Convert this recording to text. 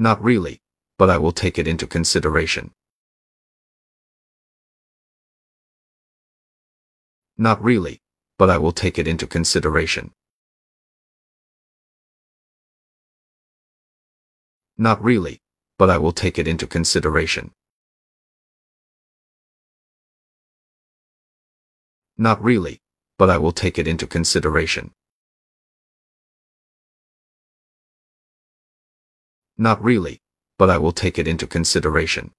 Not really, but I will take it into consideration. Not really, but I will take it into consideration. Not really, but I will take it into consideration. Not really, but I will take it into consideration. Not really, but I will take it into consideration.